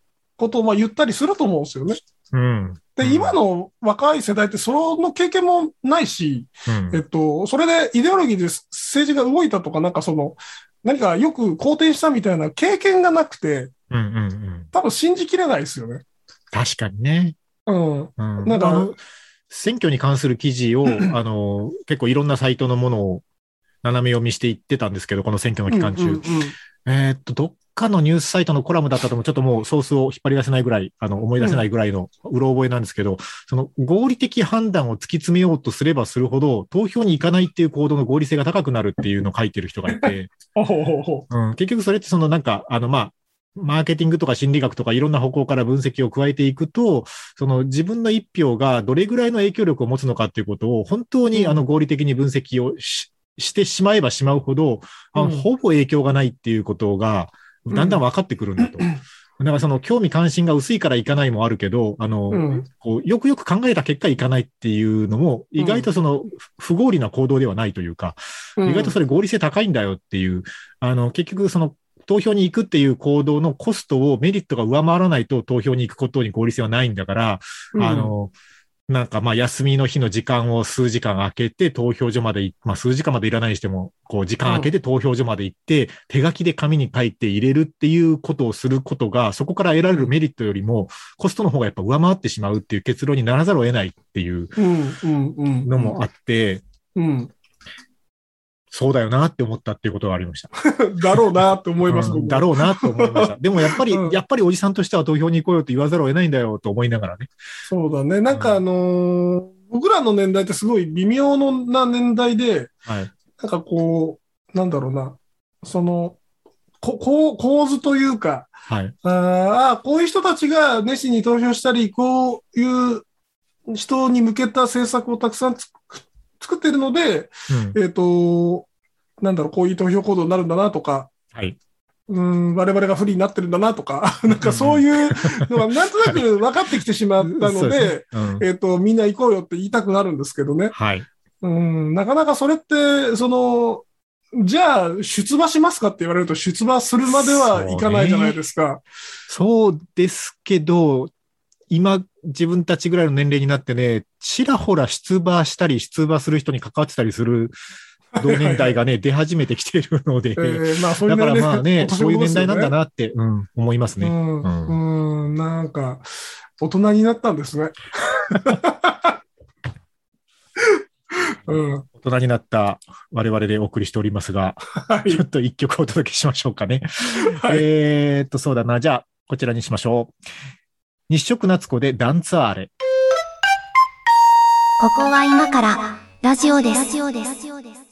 ことをまあ言ったりすると思うんですよね。うん。で、うん今の若い世代ってその経験もないし、うんえっと、それでイデオロギーで政治が動いたとか、なんかその、何かよく好転したみたいな経験がなくて、うんうんうん。多分信じきれないですよね。確かにね。うん。うん。なんかあの、選挙に関する記事を、あの、結構いろんなサイトのものを斜め読みしていってたんですけど、この選挙の期間中。うんうんうんえーっと、どっかのニュースサイトのコラムだったとも、ちょっともうソースを引っ張り出せないぐらい、あの、思い出せないぐらいのうろ覚えなんですけど、その合理的判断を突き詰めようとすればするほど、投票に行かないっていう行動の合理性が高くなるっていうのを書いてる人がいて、結局それってそのなんか、あの、まあ、マーケティングとか心理学とかいろんな方向から分析を加えていくと、その自分の一票がどれぐらいの影響力を持つのかっていうことを本当にうん。あの合理的に分析をししてしまえばしまうほど、あのうん。ほぼ影響がないっていうことがだんだん分かってくるんだと。だからその興味関心が薄いからいかないもあるけど、あの、うん。こうよくよく考えた結果いかないっていうのも意外とその不合理な行動ではないというか、う。意外とそれ合理性高いんだよっていう、あの、結局その投票に行くっていう行動のコストをメリットが上回らないと投票に行くことに合理性はないんだから、うん。あ、の、なんかまあ休みの日の時間を数時間空けて投票所まで行まあ数時間までいらないにしても、こう時間空けて投票所まで行って、手書きで紙に書いて入れるっていうことをすることが、そこから得られるメリットよりも、コストの方がやっぱ上回ってしまうっていう結論にならざるを得ないっていう。のもあって、うん。そうだよなって思ったっていうことがありました。だろうなって思います、うんだろうなと思いました。でもやっぱり、うんやっぱりおじさんとしては投票に行こうよと言わざるを得ないんだよと思いながらね。そうだね。なんかあのー僕らの年代ってすごい微妙な年代で、はい。なんかこう、なんだろうな、その、ここう構図というか、はい。あーあー、こういう人たちが熱心に投票したり、こういう人に向けた政策をたくさんつく作ってるので、うん。えっ、と、なんだろう、こういう投票行動になるんだなとか、はい。うん、我々が不利になってるんだなとか、なんかそういうのがなんとなく分かってきてしまったそうので、すねうんえっ、と、みんな行こうよって言いたくなるんですけどね。はい。うん、なかなかそれって、その、じゃあ、出馬しますかって言われると、出馬するまではいかないじゃないですか。そうですけど、今、自分たちぐらいの年齢になってね、ちらほら出馬したり、出馬する人に関わってたりする 同年代がね、出始めてきているので、えーまあ、だからまあね、そういう年代なんだなって、うん、思いますね。うん、ううん、なんか、大人になったんですね。うん、大人になった我々でお送りしておりますが、はいちょっと一曲お届けしましょうかね。はいえーっと、そうだな。じゃあ、こちらにしましょう。日食夏子でダンツアーレ。ここは今からラジオです。ラジオです。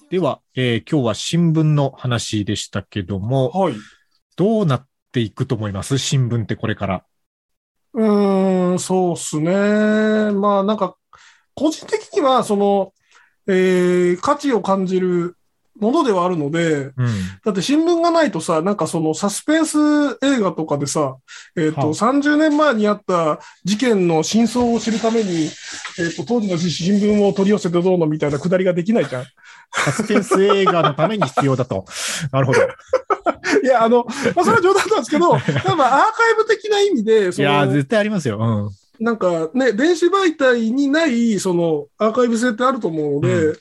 では、えー今日は新聞の話でしたけども、はい。どうなっていくと思います？新聞ってこれから。うーん、そうっすね。まあなんか、個人的には、その、えー価値を感じるものではあるので、うん。だって新聞がないとさ、なんかそのサスペンス映画とかでさ、えっ、と、はあ30年前にあった事件の真相を知るために、えっ、と、当時の新聞を取り寄せてどうのみたいなくだりができないじゃん。サスペンス映画のために必要だと。なるほど。いや、あの、まあ、それは冗談なんですけど、多分アーカイブ的な意味で、そいや絶対ありますよ。なんかね、電子媒体にない、その、アーカイブ性ってあると思うのうん。で、うん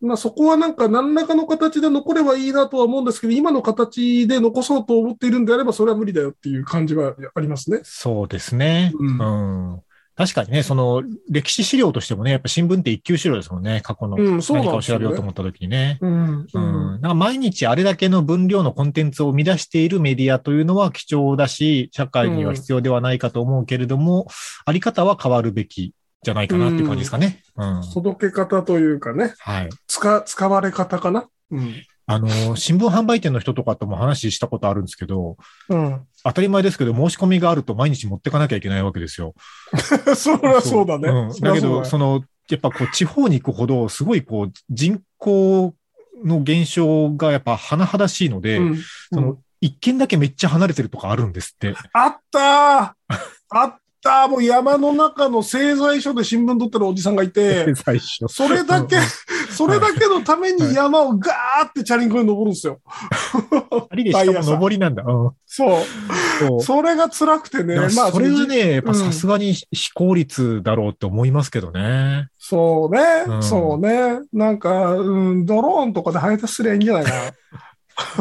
まあそこはなんか何らかの形で残ればいいなとは思うんですけど、今の形で残そうと思っているんであれば、それは無理だよっていう感じはありますね。そうですね。ううんん。確かにね、その、歴史資料としてもね、やっぱ新聞って一級資料ですもんね。過去の何かを調べようと思った時にね。うん。う。うんなんか毎日あれだけの分量のコンテンツを生み出しているメディアというのは貴重だし、社会には必要ではないかと思うけれども、あり方は変わるべきじゃないかなっていう感じですかね。うん。届け方というかね、はい。使、使われ方かな？うん。あの、新聞販売店の人とかとも話したことあるんですけど、うん。当たり前ですけど、申し込みがあると毎日持ってかなきゃいけないわけですよ。そりゃそうだね。んだけど、その、やっぱこう、地方に行くほど、すごいこう、人口の減少がやっぱ甚だしいので、うん、その、一軒だけめっちゃ離れてるとかあるんですって。あったーあっ ああ、もう山の中の製材所で新聞取ってるおじさんがいて。それだけ、それだけのために山をガーってチャリンコに登るんですよ。ありでしかも上りなんだ。うん。そう。そうそれが辛くてね。まあ、それはね、やっぱうんさすがに非効率だろうって思いますけどね。そうね、うんそうね。なんか、うん、ドローンとかで配達すりゃいいんじゃないか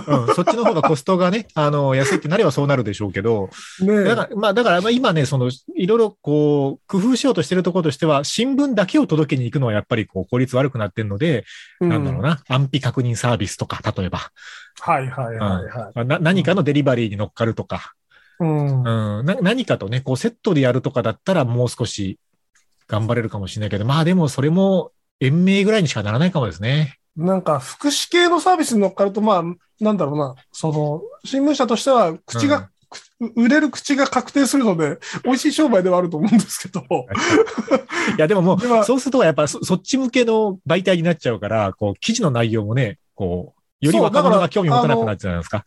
うん、そっちの方がコストがね、あの、安いってなればそうなるでしょうけど、な。ねだから、まあ、だからまあ今ね、その、いろいろこう、工夫しようとしてるところとしては、新聞だけを届けに行くのはやっぱりこう、効率悪くなってるので、うん。なんだろうな、安否確認サービスとか、例えば、はいはいはいはい。まあな何かのデリバリーに乗っかるとか、うん。うん、な何かとね、こう、セットでやるとかだったらもう少し頑張れるかもしれないけど、まあでもそれも、延命ぐらいにしかならないかもですね。なんか、福祉系のサービスに乗っかると、まあ、なんだろうな、その、新聞社としては、口が、く売れる口が確定するので、美味しい商売ではあると思うんですけど、いや、でももう、そうするとやっぱそそっち向けの媒体になっちゃうから、こう、記事の内容もね、こう、より若者が興味持たなくなっちゃうじゃないですか？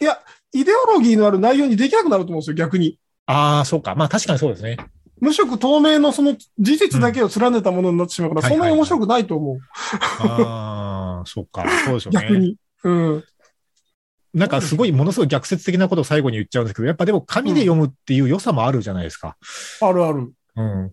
いや、イデオロギーのある内容にできなくなると思うんですよ、逆に。ああ、そうか。まあ確かにそうですね。無色透明のその事実だけを連ねたものになってしまうから、うんそんなに面白くないと思う。ああ、そうか。そうですよね。逆に。うん。なんかすごい、ものすごい逆説的なことを最後に言っちゃうんですけど、やっぱでも紙で読むっていう良さもあるじゃないですか。あるある。うん。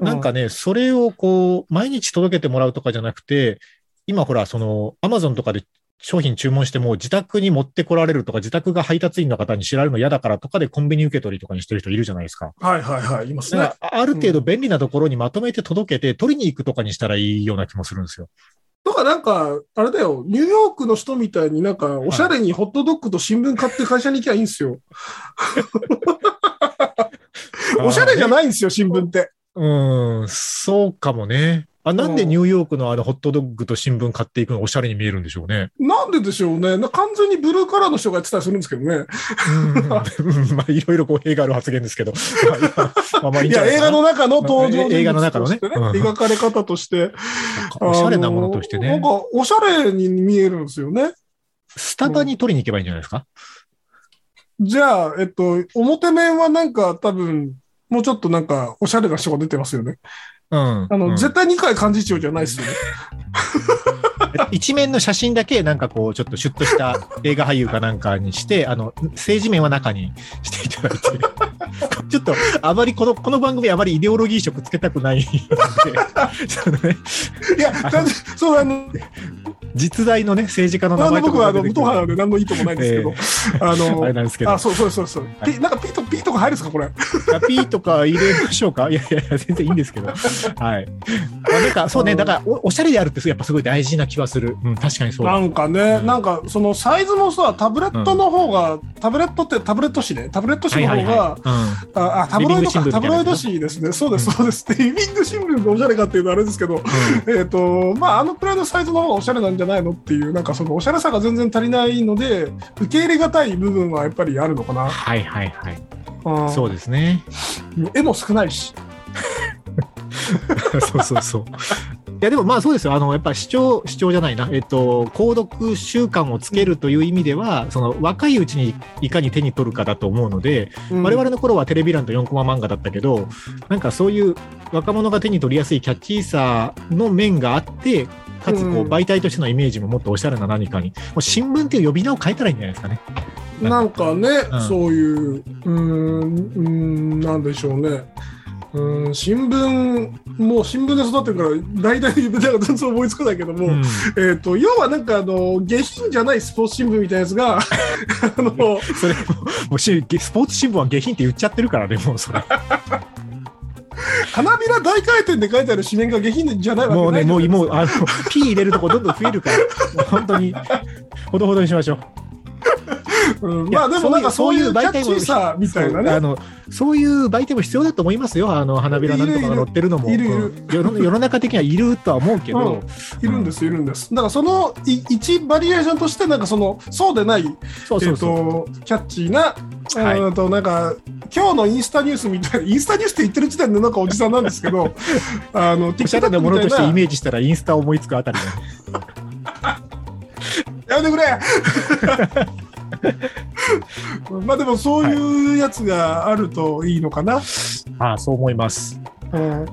なんかね、それをこう、毎日届けてもらうとかじゃなくて、今ほら、その、アマゾンとかで商品注文しても自宅に持ってこられるとか、自宅が配達員の方に知られるの嫌だからとかでコンビニ受け取りとかにしてる人いるじゃないですか。はいはいはい、いますねある程度便利なところにまとめて届けて、取りに行くとかにしたらいいような気もするんですよ。とかなんか、あれだよ、ニューヨークの人みたいになんか、おしゃれにホットドッグと新聞買って会社に行きゃいいんですよ。おしゃれじゃいないんですよ、新聞って。うん、そうかもね。あ、なんでニューヨークのあのホットドッグと新聞買っていくのおしゃれに見えるんでしょうね。なんででしょうね。な完全にブルーカラーの人がやってたりするんですけどね。うん、まあ、いろいろ語弊がある発言ですけど。まあまあ、まあいいや、映画の中の登場人物映画の中のね描かれ方として。おしゃれなものとしてねなん。か、おしゃれに見えるんですよね。スタバに取りに行けばいいんじゃないですか？じゃあ、えっと、表面はなんか多分、もうちょっとなんか、おしゃれな人が出てますよね。うん。あの、うん絶対二階幹事長じゃないですよね。一面の写真だけ、なんかこう、ちょっとシュッとした 映画俳優かなんかにして、あの、政治面は中にしていただいて、ちょっと、あまりこの、この番組あまりイデオロギー色つけたくないので、そのね、いや、そう、あの、実在のね、政治家の名前と僕はあの、で何の意図もないんですけど、ああれの、なんですけどあ、、そうそうそうそう。はいピなんかピと、ピとか入るんですか、これ？ピーとか入れましょうか？い やいやいや、全然いいんですけど。はい。まあ、なんか、そうね、だからお、おしゃれであるってやっぱすごい大事な気はする。うん、確かにそうだ。なんかね、うんなんかそのサイズもさ、タブレットの方が、タブレットってタブレット紙ね、タブレット紙の方が。ああ、タブロイドか、タブロイド紙ですね。そうです、そうです。でリビング新聞がおしゃれかっていうのはあれですけど、えっ、と、まあ、あのくらいのサイズの方がおしゃれなんじゃないのっていう、なんかそのおしゃれさが全然足りないので、受け入れがたい部分はやっぱりあるのかな。はいはいはい。うんそうですね。絵も少ないし。そうそうそう。いやでもまあそうですよ。あの、やっぱ視聴、視聴じゃないな。えっと、購読習慣をつけるという意味では、その若いうちにいかに手に取るかだと思うので、うん我々の頃はテレビ欄と4コマ漫画だったけど、なんかそういう若者が手に取りやすいキャッチーさの面があって、かつこううん媒体としてのイメージももっとおしゃれな何かに、もう新聞っていう呼び名を変えたらいいんじゃないですかね。なんかね、うんそういう、うーん、なんでしょうね。うーん、新聞、もう新聞で育ってるから、大体の夢が全然思いつかないけども、うんえっ、と、要はなんかあの、下品じゃないスポーツ新聞みたいなやつが、あの、それも、しスポーツ新聞は下品って言っちゃってるからね、もうそれ。花びら大回転で書いてある紙面が下品じゃないわけもうね、もう、もう、あの、ピー入れるとこどんどん増えるから、もう本当に、ほどほどにしましょう。うんまあでもなんかそういう媒体もさみたいなそうあね。のそういう媒体も必要だと思いますよ。あの花びらなんとかが載ってるのも。いるいるうん世の中的にはいるとは思うけど、いるんです、いるんです。だからそのい一バリエーションとして、なんかその、そうでない、そうそうそう。えっと、キャッチーな、はいと、なんか、今日のインスタニュースみたいな、インスタニュースって言ってる時点でなんかおじさんなんですけど、あの、おしゃれなものとしてイ。メージしたらインスタを思いつくあたり。やめてくれ まあでもそういうやつがあるといいのかな。ああ、そう思います。うん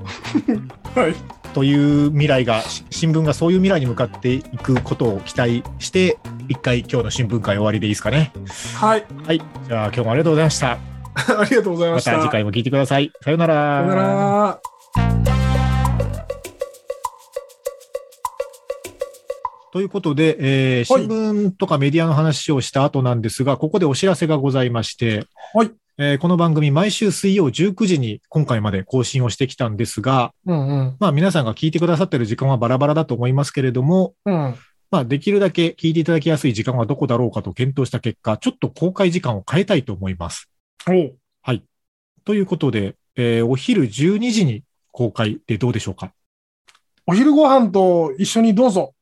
はい。という未来が、し新聞がそういう未来に向かっていくことを期待して、一回今日の新聞会終わりでいいですかね。はい。はい。じゃあ今日もありがとうございました。ありがとうございまました。た次回も聞いてください。さようなら。さよなら。ということで、えーはい新聞とかメディアの話をした後なんですが、ここでお知らせがございまして、はいえーこの番組毎週水曜19時に今回まで更新をしてきたんですが、うんうん。まあ皆さんが聞いてくださってる時間はバラバラだと思いますけれども、うん。まあできるだけ聞いていただきやすい時間はどこだろうかと検討した結果、ちょっと公開時間を変えたいと思います。おうということで、えーお昼12時に公開でどうでしょうか？お昼ご飯と一緒にどうぞ。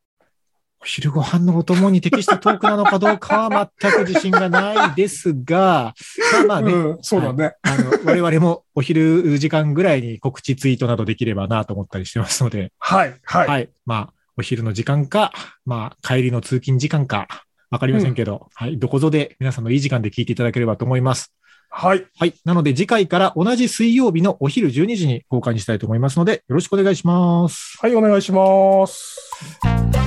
お昼ご飯のお供に適したトークなのかどうかは全く自信がないですが、まあまあね、うん、そうだね。あの、我々もお昼時間ぐらいに告知ツイートなどできればなと思ったりしてますので、はい、はい。はい。まあ、お昼の時間か、まあ、帰りの通勤時間か、わかりませんけど、はい。どこぞで皆さんのいい時間で聞いていただければと思います。はい。はい。なので次回から同じ水曜日のお昼12時に公開にしたいと思いますので、よろしくお願いします。はい、お願いします。